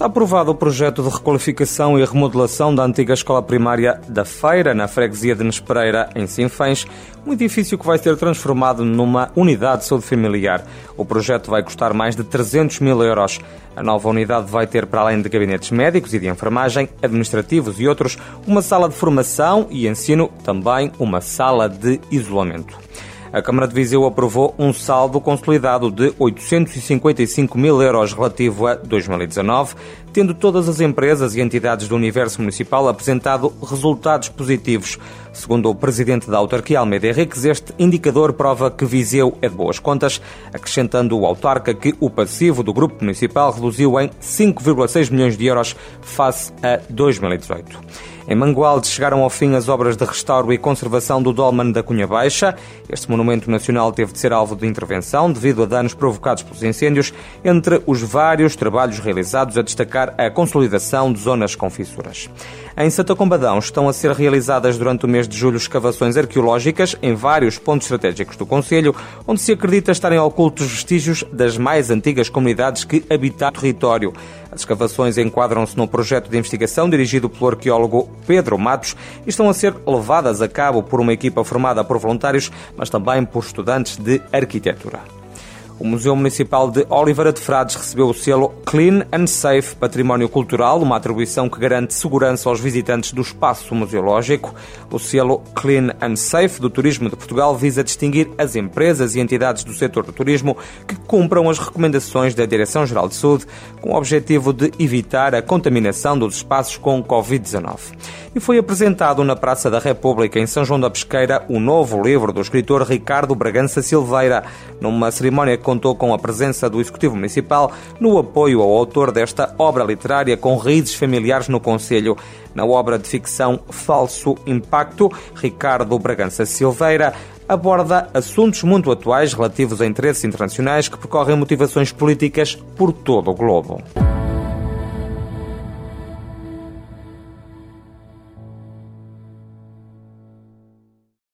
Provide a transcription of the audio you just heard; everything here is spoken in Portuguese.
Está aprovado o projeto de requalificação e remodelação da antiga escola primária da Feira, na freguesia de Nespereira, em Sinfãs, um edifício que vai ser transformado numa unidade de saúde familiar. O projeto vai custar mais de 300 mil euros. A nova unidade vai ter, para além de gabinetes médicos e de enfermagem, administrativos e outros, uma sala de formação e ensino, também uma sala de isolamento a Câmara de Viseu aprovou um saldo consolidado de 855 mil euros relativo a 2019, tendo todas as empresas e entidades do universo municipal apresentado resultados positivos. Segundo o presidente da autarquia Almeida Henriques, este indicador prova que Viseu é de boas contas, acrescentando o autarca que o passivo do grupo municipal reduziu em 5,6 milhões de euros face a 2018. Em Mangualde chegaram ao fim as obras de restauro e conservação do Dolmen da Cunha Baixa. Este monumento nacional teve de ser alvo de intervenção devido a danos provocados pelos incêndios, entre os vários trabalhos realizados a destacar a consolidação de zonas com fissuras. Em Santa Combadão estão a ser realizadas durante o mês de julho escavações arqueológicas em vários pontos estratégicos do Conselho, onde se acredita estarem ocultos vestígios das mais antigas comunidades que habitaram o território. As escavações enquadram-se num projeto de investigação dirigido pelo arqueólogo Pedro Matos e estão a ser levadas a cabo por uma equipa formada por voluntários, mas também por estudantes de arquitetura. O Museu Municipal de Oliveira de Frades recebeu o selo Clean and Safe Património Cultural, uma atribuição que garante segurança aos visitantes do espaço museológico. O selo Clean and Safe do Turismo de Portugal visa distinguir as empresas e entidades do setor do turismo que cumpram as recomendações da Direção-Geral de Saúde com o objetivo de evitar a contaminação dos espaços com Covid-19. E foi apresentado na Praça da República, em São João da Pesqueira, o novo livro do escritor Ricardo Bragança Silveira, numa cerimónia contou com a presença do Executivo Municipal no apoio ao autor desta obra literária com raízes familiares no Conselho. Na obra de ficção Falso Impacto, Ricardo Bragança Silveira aborda assuntos muito atuais relativos a interesses internacionais que percorrem motivações políticas por todo o globo.